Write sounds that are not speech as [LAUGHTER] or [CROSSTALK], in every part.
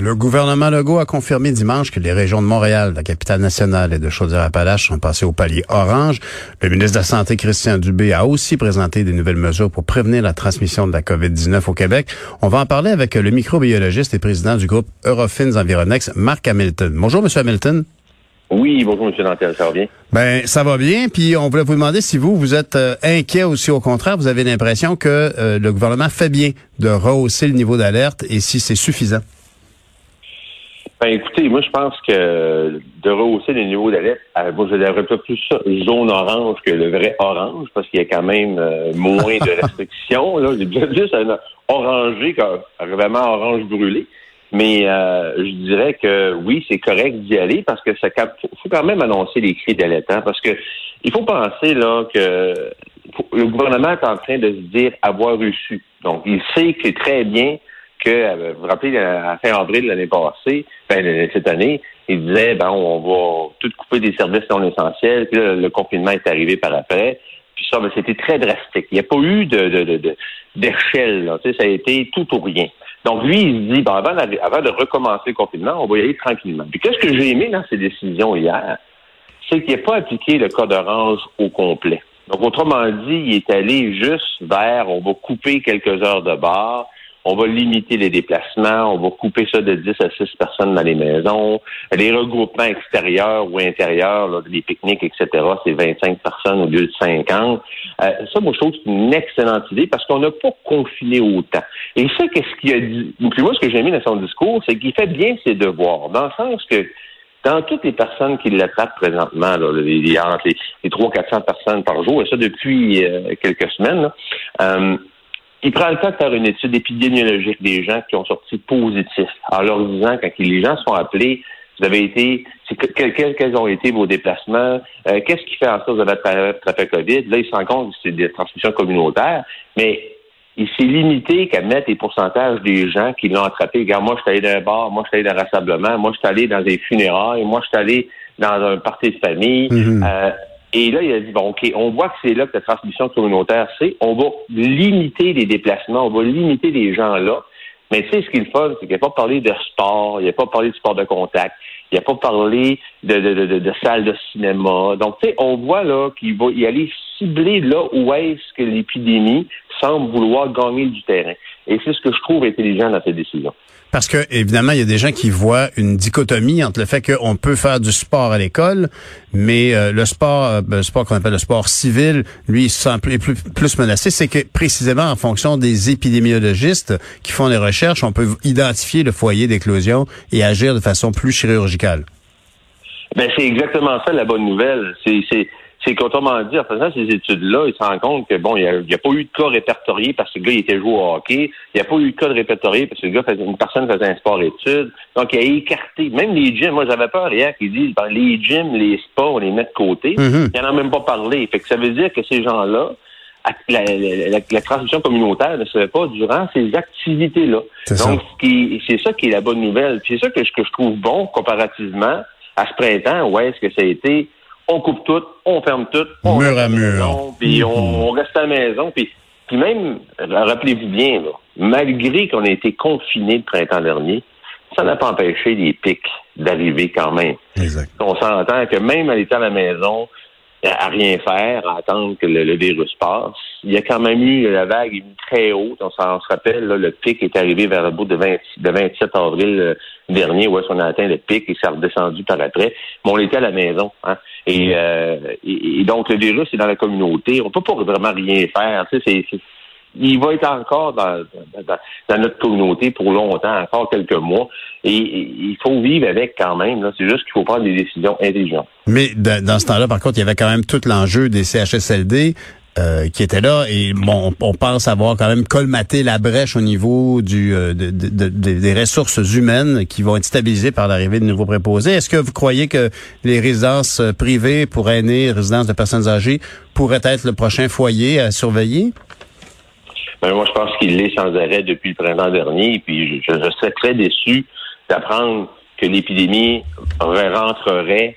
Le gouvernement Legault a confirmé dimanche que les régions de Montréal, la capitale nationale et de Chaudière-Appalaches sont passées au palier orange. Le ministre de la Santé, Christian Dubé, a aussi présenté des nouvelles mesures pour prévenir la transmission de la COVID-19 au Québec. On va en parler avec le microbiologiste et président du groupe Eurofins Environex, Marc Hamilton. Bonjour, Monsieur Hamilton. Oui, bonjour, M. Nantel, ça va bien? Ben, ça va bien. Puis on voulait vous demander si vous, vous êtes euh, inquiet aussi au contraire, vous avez l'impression que euh, le gouvernement fait bien de rehausser le niveau d'alerte et si c'est suffisant. Ben, écoutez, moi, je pense que de rehausser le niveau d'alerte, euh, moi, je dirais pas plus ça, zone orange que le vrai orange, parce qu'il y a quand même euh, moins de restrictions. Là, juste un orangé, vraiment orange brûlé. Mais euh, je dirais que oui, c'est correct d'y aller parce que ça faut quand même annoncer les cris d'alerte, hein, parce que il faut penser là que le gouvernement est en train de se dire avoir reçu. Donc, il sait que très bien que, euh, vous vous rappelez, à fin avril l'année passée, ben, cette année, il disait, ben, on va tout couper des services non essentiels, puis là, le confinement est arrivé par après. Puis ça, ben, c'était très drastique. Il n'y a pas eu de, d'échelle, là. Tu sais, ça a été tout ou rien. Donc, lui, il se dit, ben, avant, de recommencer le confinement, on va y aller tranquillement. Puis qu'est-ce que j'ai aimé dans ces décisions hier? C'est qu'il n'a pas appliqué le code orange au complet. Donc, autrement dit, il est allé juste vers, on va couper quelques heures de bar, on va limiter les déplacements, on va couper ça de 10 à 6 personnes dans les maisons. Les regroupements extérieurs ou intérieurs, les pique-niques, etc., c'est 25 personnes au lieu de 50. Euh, ça, moi, je trouve que c'est une excellente idée parce qu'on n'a pas confiné autant. Et ça, qu'est-ce qu'il a dit? Puis moi, ce que j'ai mis dans son discours, c'est qu'il fait bien ses devoirs, dans le sens que dans toutes les personnes qui l'attrapent présentement, là, les, les, les 300-400 personnes par jour, et ça depuis euh, quelques semaines, euh, il prend le temps de faire une étude épidémiologique des gens qui ont sorti positifs, en leur disant, quand les gens sont appelés, vous avez été, quels, ont été vos déplacements, euh, qu'est-ce qui fait en sorte que vous avez attrapé COVID? Là, il se rend compte que c'est des transmissions communautaires, mais il s'est limité qu'à mettre les pourcentages des gens qui l'ont attrapé. Regarde, moi, je suis allé dans un bar, moi, je suis allé dans un rassemblement, moi, je suis allé dans des funérailles, moi, je suis allé dans un parti de famille. Mm-hmm. euh, et là, il a dit, bon, OK, on voit que c'est là que la transmission communautaire, c'est, on va limiter les déplacements, on va limiter les gens là. Mais tu ce qu'il faut, c'est qu'il n'a pas parlé de sport, il n'a pas parlé de sport de contact, il n'a pas parlé de, de, de, de, salles de cinéma. Donc, tu sais, on voit là qu'il va y aller cibler là où est-ce que l'épidémie semble vouloir gagner du terrain. Et c'est ce que je trouve intelligent dans cette décision. Parce que, évidemment, il y a des gens qui voient une dichotomie entre le fait qu'on peut faire du sport à l'école, mais euh, le sport, euh, le sport qu'on appelle le sport civil, lui, il se plus, plus, menacé. C'est que, précisément, en fonction des épidémiologistes qui font les recherches, on peut identifier le foyer d'éclosion et agir de façon plus chirurgicale. Ben, c'est exactement ça la bonne nouvelle. C'est, c'est qu'autrement dit, en faisant ces études-là, il se rend compte que bon, il n'y a, pas eu de cas répertorié parce que le gars il était joué au hockey. Il n'y a pas eu de cas de répertorié parce que le gars faisait, une personne faisait un sport-études. Donc, il a écarté. Même les gyms, moi j'avais peur hier qu'ils disent ben, les gyms, les sports, on les met de côté. Mm-hmm. Il n'en a même pas parlé. Fait que ça veut dire que ces gens-là, la, la, transmission communautaire ne se fait pas durant ces activités-là. Donc, c'est ça qui est la bonne nouvelle. C'est ça que, que je trouve bon comparativement à ce printemps où est-ce que ça a été? On coupe tout, on ferme tout, on mur à mur. Puis on, reste à la maison. Puis, puis même, rappelez-vous bien, malgré qu'on ait été confiné le printemps dernier, ça n'a pas empêché les pics d'arriver quand même. Exact. On s'entend que même à l'état à la maison, à rien faire, à attendre que le, virus passe. Il y a quand même eu la vague est très haute. On, se rappelle, le pic est arrivé vers le bout de, 27 avril euh, dernier, où est-ce qu'on a atteint le pic et ça a redescendu par après. Mais on était à la maison. Hein? Euh, et, donc, le virus est dans la communauté. On peut pas vraiment rien faire. Tu sais, c'est, il va être encore dans, notre communauté pour longtemps, encore quelques mois. Et, il faut vivre avec quand même. C'est juste qu'il faut prendre des décisions intelligentes. Mais dans ce temps-là, par contre, il y avait quand même tout l'enjeu des CHSLD. Euh, qui étaient là et bon, on pense avoir quand même colmaté la brèche au niveau du euh, des ressources humaines qui vont être stabilisées par l'arrivée de nouveaux préposés. Est-ce que vous croyez que les résidences privées pour aînés, résidences de personnes âgées pourraient être le prochain foyer à surveiller? Ben, moi, je pense qu'il l'est sans arrêt depuis le printemps dernier. Puis je, serais très déçu d'apprendre que l'épidémie rentrerait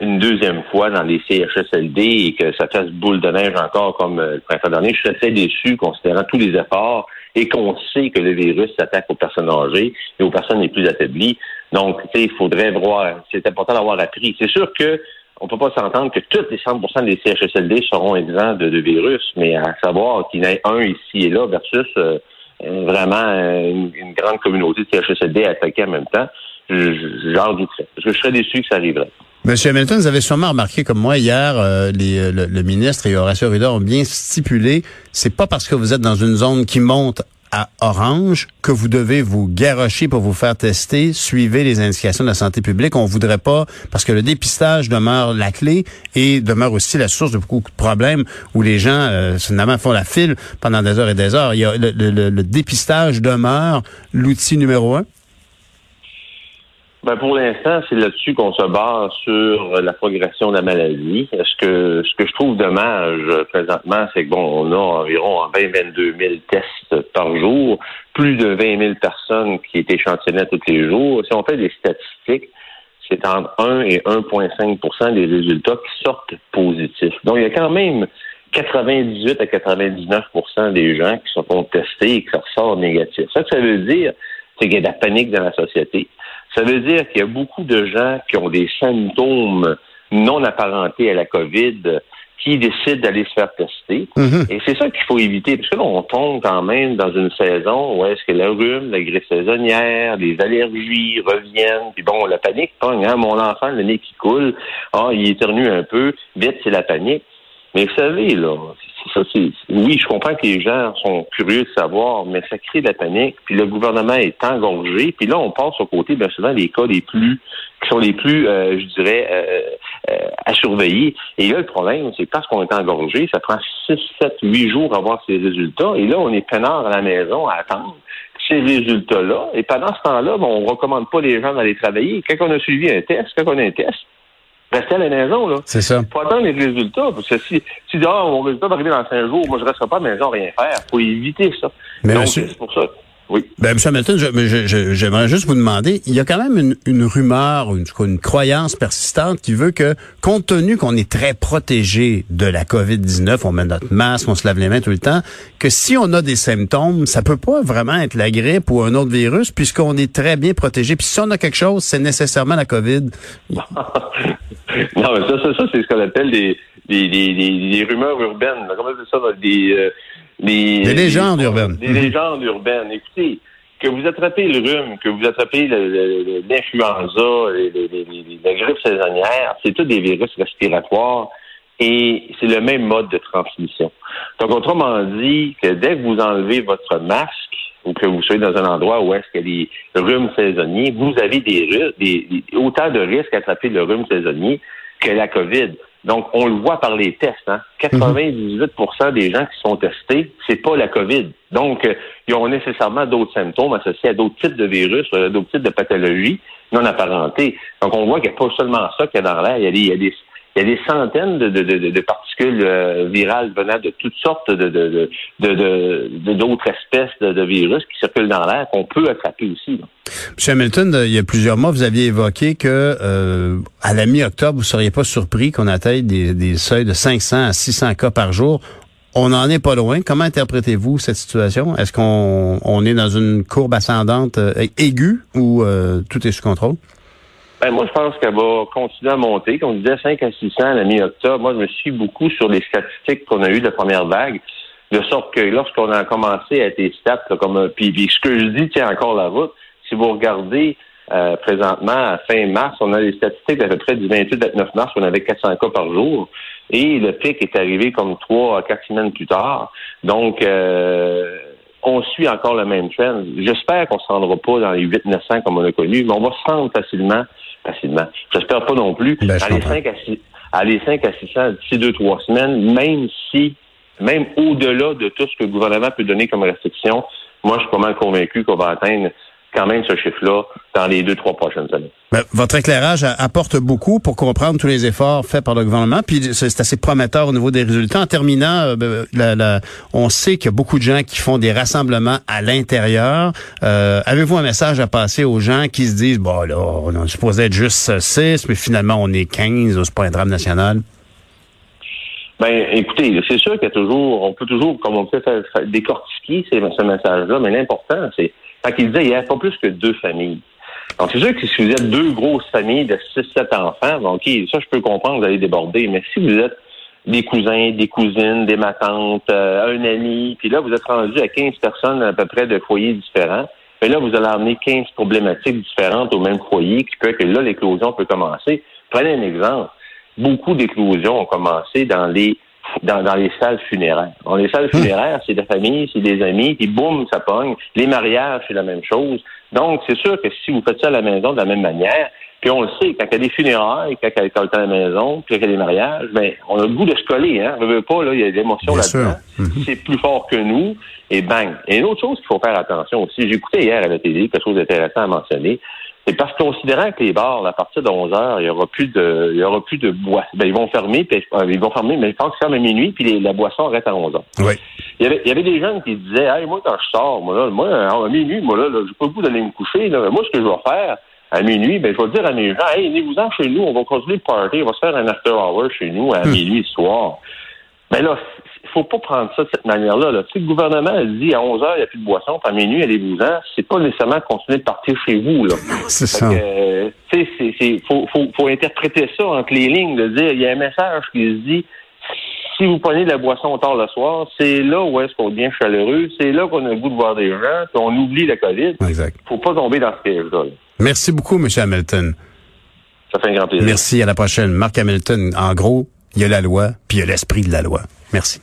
une deuxième fois dans les CHSLD et que ça fasse boule de neige encore comme euh, le printemps dernier. Je serais très déçu considérant tous les efforts et qu'on sait que le virus s'attaque aux personnes âgées et aux personnes les plus affaiblies. Donc, il faudrait voir, c'est important d'avoir appris. C'est sûr que on peut pas s'entendre que toutes les 100% des CHSLD seront exempts de, virus, mais à savoir qu'il y en ait un ici et là versus euh, vraiment une, grande communauté de CHSLD attaquée en même temps, j'en douterais. Je serais déçu que ça arriverait. Monsieur Hamilton, vous avez sûrement remarqué comme moi hier, euh, euh, le, ministre et Horacio Arruda ont bien stipulé, c'est pas parce que vous êtes dans une zone qui monte à orange que vous devez vous garrocher pour vous faire tester. Suivez les indications de la santé publique. On voudrait pas, parce que le dépistage demeure la clé et demeure aussi la source de beaucoup de problèmes où les gens, euh, finalement, font la file pendant des heures et des heures. Il y a, le dépistage demeure l'outil numéro un. Ben pour l'instant, c'est là-dessus qu'on se base sur la progression de la maladie. Ce que ce que je trouve dommage présentement, c'est que bon, on a environ 20-22 000 tests par jour, plus de 20 000 personnes qui étaient échantillonnées tous les jours. Si on fait des statistiques, c'est entre 1 et 1,5% des résultats qui sortent positifs. Donc il y a quand même 98 à 99% des gens qui sont testés et qui ressortent négatifs. Ça, ça veut dire, c'est qu'il y a de la panique dans la société. Ça veut dire qu'il y a beaucoup de gens qui ont des symptômes non apparentés à la COVID qui décident d'aller se faire tester. Mhm. Et c'est ça qu'il faut éviter, parce que là, on tombe quand même dans une saison où est-ce que le rhume, la grippe saisonnière, les allergies reviennent, puis bon, la panique hein, mon enfant, le nez qui coule, ah, il éternue un peu, vite, c'est la panique. Mais vous savez, là, Oui, je comprends que les gens sont curieux de savoir, mais ça crée de la panique. Puis le gouvernement est engorgé. Puis là, on passe au côté, bien souvent, les cas les plus qui sont les plus, euh, je dirais, euh, euh, à surveiller. Et là, le problème, c'est parce qu'on est engorgé, ça prend 6, 7, 8 jours à voir ces résultats. Et là, on est peinard à la maison à attendre ces résultats-là. Et pendant ce temps-là, bon, on recommande pas les gens d'aller travailler. Quand on a suivi un test, quand on a un test, Restez à la maison, là. C'est ça. Faut attendre les résultats. Parce que si, si tu dis, ah, mon résultat va arriver dans cinq jours, moi, je resterai pas à la maison rien faire. Faut éviter ça. Mais Donc, c'est pour ça. Oui. Ben, M. Hamilton, j'aimerais juste vous demander, il y a quand même une, une rumeur, une, une croyance persistante qui veut que, compte tenu qu'on est très protégé de la COVID-19, on met notre masque, on se lave les mains tout le temps, que si on a des symptômes, ça peut pas vraiment être la grippe ou un autre virus, puisqu'on est très bien protégé. Puis si on a quelque chose, c'est nécessairement la COVID. [LAUGHS] non, mais ça, ça, ça c'est ce qu'on appelle des, des, des, des, rumeurs urbaines. Comment c'est ça? Des... Euh, des légendes urbaines. Des légendes urbaines. Écoutez, que vous attrapez le rhume, que vous attrapez l'influenza, la grippe saisonnière, c'est tous des virus respiratoires et c'est le même mode de transmission. Donc, autrement dit, que dès que vous enlevez votre masque ou que vous soyez dans un endroit où est-ce qu'il y a des rhumes saisonniers, vous avez des, des, autant de risques d'attraper le rhume saisonnier que la COVID. Donc, on le voit par les tests. Hein? 98% des gens qui sont testés, c'est pas la COVID. Donc, euh, ils ont nécessairement d'autres symptômes associés à d'autres types de virus, euh, d'autres types de pathologies non apparentées. Donc, on voit qu'il n'y a pas seulement ça qu'il y a dans l'air. Il y a des, il y a des il y a des centaines de, de, de, de particules euh, virales venant de toutes sortes de, de, d'autres espèces de, virus qui circulent dans l'air qu'on peut attraper aussi. Là. M. Hamilton, il y a plusieurs mois, vous aviez évoqué que euh, à la mi-octobre, vous ne seriez pas surpris qu'on atteigne des, des seuils de 500 à 600 cas par jour. On n'en est pas loin. Comment interprétez-vous cette situation? Est-ce qu'on on est dans une courbe ascendante euh, aiguë ou tout est sous contrôle? Ben, moi, je pense qu'elle va continuer à monter. Comme on disait, 5 à 600 à la mi-octobre. Moi, je me suis beaucoup sur les statistiques qu'on a eues de la première vague, de sorte que lorsqu'on a commencé à être stats, comme puis, puis, ce que je dis tient encore la route. Si vous regardez euh, présentement, à fin mars, on a des statistiques d'à peu près du 28-29 mars, on avait 400 cas par jour. Et le pic est arrivé comme trois à quatre semaines plus tard. Donc, euh, on suit encore le même trend. J'espère qu'on ne se rendra pas dans les 800-900 comme on a connu, mais on va se rendre facilement facilement. J'espère pas non plus. Ben, aller 5 à 6, aller 5 à 600 d'ici 2-3 semaines, même si, même au-delà de tout ce que le gouvernement peut donner comme restriction, moi, je suis pas mal convaincu qu'on va atteindre quand même ce chiffre-là dans les deux, trois prochaines années. Ben, votre éclairage apporte beaucoup pour comprendre tous les efforts faits par le gouvernement, puis c'est assez prometteur au niveau des résultats. En terminant, euh, ben, la, la, on sait qu'il y a beaucoup de gens qui font des rassemblements à l'intérieur. Euh, Avez-vous un message à passer aux gens qui se disent, bon là, on est supposé être juste 6, mais finalement on est 15, c'est pas un drame national? Ben, écoutez, c'est sûr qu'il y a toujours, on peut toujours, comme on peut faire, décortiquer ce message-là, mais l'important, c'est quand il disait, il y a pas plus que deux familles. Donc, c'est sûr que si vous êtes deux grosses familles de six, sept enfants, donc, ça, je peux comprendre, vous allez déborder. Mais si vous êtes des cousins, des cousines, des matantes, euh, un ami, puis là, vous êtes rendu à 15 personnes à peu près de foyers différents, et là, vous allez amener 15 problématiques différentes au même foyer, qui fait que là, l'éclosion peut commencer. Prenez un exemple. Beaucoup d'éclosions ont commencé dans les dans, dans les salles funéraires. Dans les salles hum. funéraires, c'est des familles, c'est des amis, puis boum, ça pogne. Les mariages, c'est la même chose. Donc, c'est sûr que si vous faites ça à la maison de la même manière, puis on le sait, quand il y a des funérailles, quand il y a à la maison, puis qu'il y a des mariages, ben, on a le goût de se coller, hein. On veut pas, là, il y a des émotions là-dedans. Mhm. C'est plus fort que nous, et bang. Et une autre chose qu'il faut faire attention aussi, j'ai écouté hier à la télé quelque chose d'intéressant à mentionner, c'est parce considérant que les bars, à partir de 11 heures, il y aura plus de, il y aura plus de boissons. Ben, ils vont fermer, puis, euh, ils vont fermer, mais ils pensent qu'ils ferment à minuit, puis la boisson reste à 11 heures. Oui. Il y avait, il y avait des jeunes qui disaient, hey, moi, quand je sors, moi, là, moi, à minuit, moi, là, là j'ai pas le goût d'aller me coucher, là. Moi, ce que je vais faire, à minuit, ben, je vais dire à mes gens, hey, venez-vous-en chez nous, on va continuer le party, on va se faire un after hour chez nous à hmm. minuit ce soir. Mais là, il faut pas prendre ça de cette manière-là. Là. Si le gouvernement a dit à 11 heures, il n'y a plus de boisson, puis à minuit, allez-vous-en, c'est pas nécessairement continuer de partir chez vous. Là. C'est ça. Il faut, faut, faut interpréter ça entre les lignes, de dire, il y a un message qui se dit, si vous prenez de la boisson tard le soir, c'est là où est-ce qu'on devient chaleureux, c'est là qu'on a le goût de voir des gens, puis on oublie la COVID. Exact. faut pas tomber dans ce piège-là. Merci beaucoup, M. Hamilton. Ça fait un grand plaisir. Merci, à la prochaine. Marc Hamilton, en gros, il y a la loi, puis il y a l'esprit de la loi. Merci.